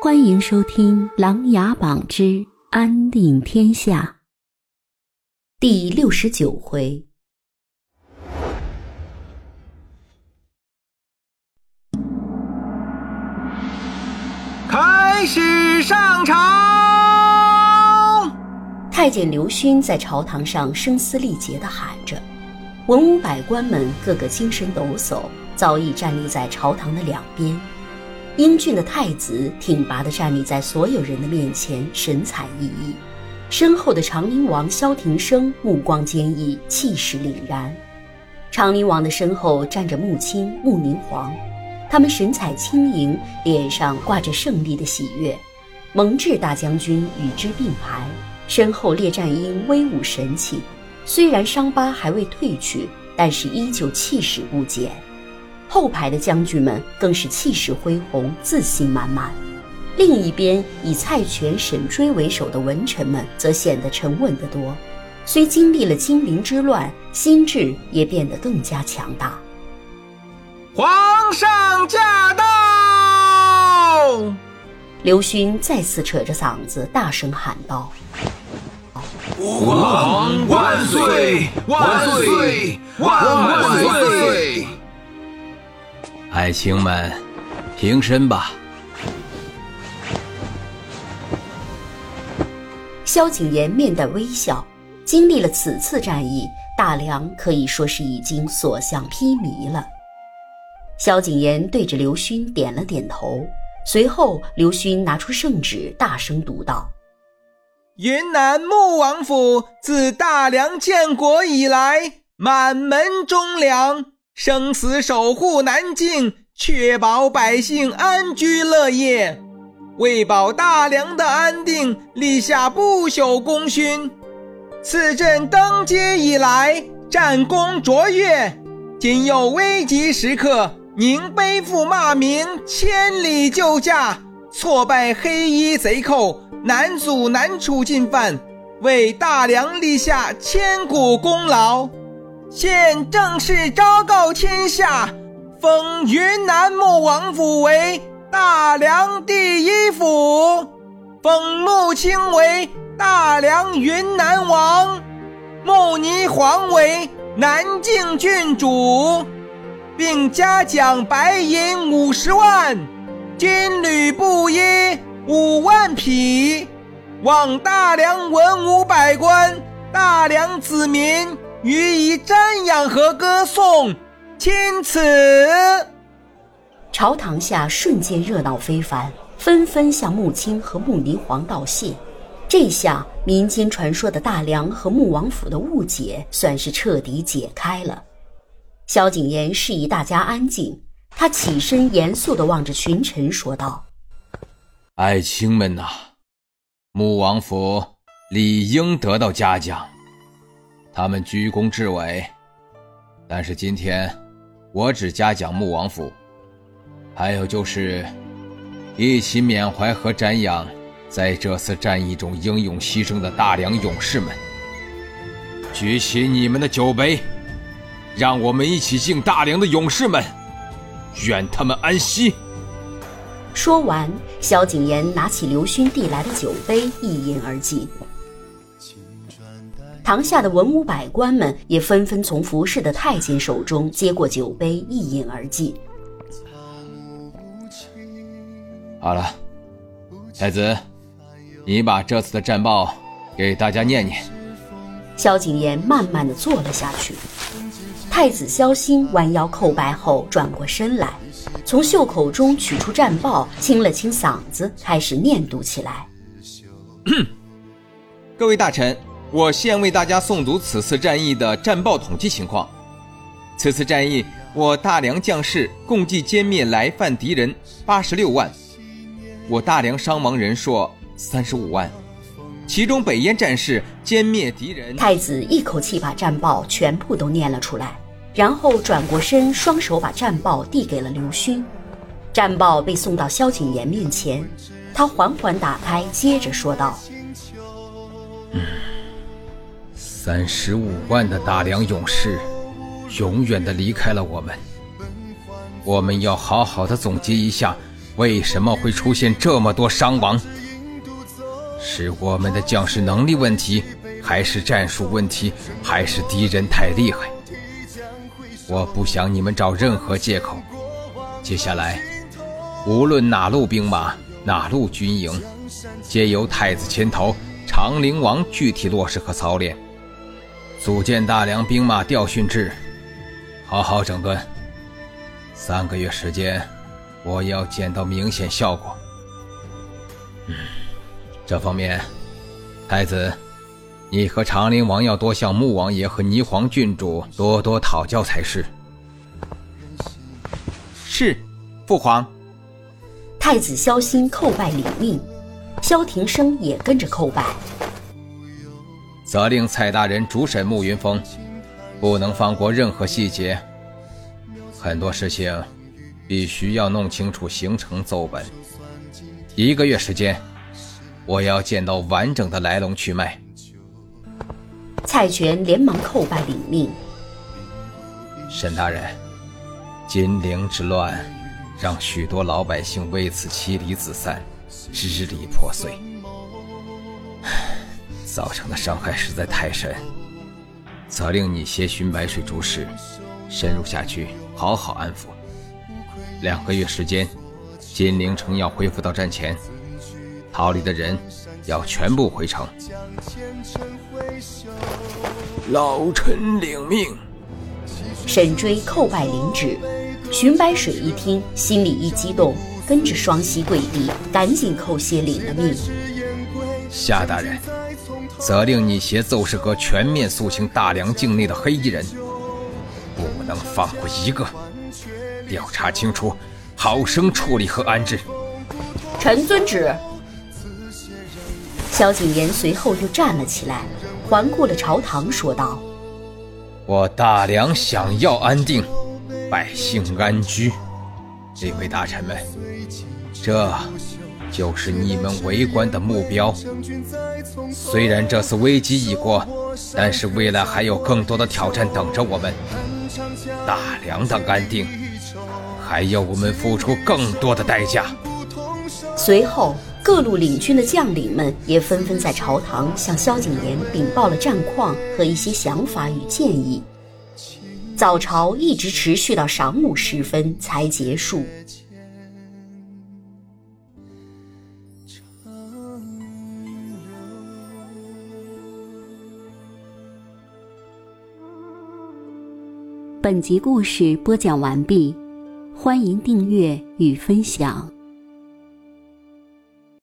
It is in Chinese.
欢迎收听《琅琊榜之安定天下》第六十九回。开始上朝。太监刘勋在朝堂上声嘶力竭地喊着，文武百官们个个精神抖擞，早已站立在朝堂的两边。英俊的太子挺拔地站立在所有人的面前，神采奕奕；身后的长宁王萧庭生目光坚毅，气势凛然。长宁王的身后站着穆青、穆宁皇。他们神采轻盈，脸上挂着胜利的喜悦。蒙挚大将军与之并排，身后列战英威武神气，虽然伤疤还未褪去，但是依旧气势不减。后排的将军们更是气势恢宏，自信满满。另一边，以蔡权、沈追为首的文臣们则显得沉稳得多，虽经历了金陵之乱，心智也变得更加强大。皇上驾到！刘勋再次扯着嗓子大声喊道：“吾皇万岁！万岁！万万岁！”爱卿们，平身吧。萧景琰面带微笑，经历了此次战役，大梁可以说是已经所向披靡了。萧景琰对着刘勋点了点头，随后刘勋拿出圣旨，大声读道：“云南穆王府自大梁建国以来，满门忠良，生死守护南境，确保百姓安居乐业，为保大梁的安定，立下不朽功勋。此朕登基以来，战功卓越，今有危急时刻。”您背负骂名，千里救驾，挫败黑衣贼寇，难阻难处进犯，为大梁立下千古功劳。现正式昭告天下，封云南穆王府为大梁第一府，封穆青为大梁云南王，穆霓凰为南靖郡主。并嘉奖白银五十万，金缕布衣五万匹，望大梁文武百官、大梁子民予以瞻仰和歌颂。钦此。朝堂下瞬间热闹非凡，纷纷向穆青和穆霓凰道谢。这下民间传说的大梁和穆王府的误解算是彻底解开了。萧景琰示意大家安静，他起身严肃地望着群臣说道：“爱卿们呐，穆王府理应得到嘉奖，他们居功至伟。但是今天我只嘉奖穆王府，还有就是一起缅怀和瞻仰在这次战役中英勇牺牲的大梁勇士们。举起你们的酒杯。”让我们一起敬大梁的勇士们，愿他们安息。说完，萧景琰拿起刘勋递来的酒杯，一饮而尽。堂下的文武百官们也纷纷从服侍的太监手中接过酒杯，一饮而尽。好了，太子，你把这次的战报给大家念念。萧景琰慢慢的坐了下去。太子萧欣弯腰叩拜后，转过身来，从袖口中取出战报，清了清嗓子，开始念读起来。各位大臣，我现为大家诵读此次战役的战报统计情况。此次战役，我大梁将士共计歼灭来犯敌人八十六万，我大梁伤亡人数三十五万，其中北燕战士歼灭敌人。太子一口气把战报全部都念了出来。然后转过身，双手把战报递给了刘勋。战报被送到萧景琰面前，他缓缓打开，接着说道：“三十五万的大梁勇士，永远的离开了我们。我们要好好的总结一下为什么会出现这么多伤亡？是我们的将士能力问题，还是战术问题，还是敌人太厉害？我不想你们找任何借口。接下来，无论哪路兵马、哪路军营，皆由太子牵头，长陵王具体落实和操练，组建大梁兵马调训制，好好整顿。三个月时间，我要见到明显效果。嗯，这方面，太子，你和长陵王要多向穆王爷和霓凰郡主多多讨教才是。是，父皇。太子萧心叩拜领命，萧庭生也跟着叩拜。责令蔡大人主审慕云峰，不能放过任何细节。很多事情必须要弄清楚形成奏本。一个月时间，我要见到完整的来龙去脉。蔡权连忙叩拜领命。沈大人，金陵之乱，让许多老百姓为此妻离子散，支离破碎，造成的伤害实在太深。责令你携寻白水主使，深入下去。好好安抚。两个月时间，金陵城要恢复到战前，逃离的人要全部回城。老臣领命。沈追叩拜领旨。寻白水一听，心里一激动，跟着双膝跪地，赶紧叩谢领了命。夏大人，责令你携奏事阁全面肃清大梁境内的黑衣人。不能放过一个，调查清楚，好生处理和安置。臣遵旨。萧景琰随后又站了起来，环顾了朝堂，说道：“我大梁想要安定，百姓安居，这位大臣们，这就是你们为官的目标。虽然这次危机已过，但是未来还有更多的挑战等着我们。”大梁的安定，还要我们付出更多的代价。随后，各路领军的将领们也纷纷在朝堂向萧景琰禀报了战况和一些想法与建议。早朝一直持续到晌午时分才结束。本集故事播讲完毕，欢迎订阅与分享。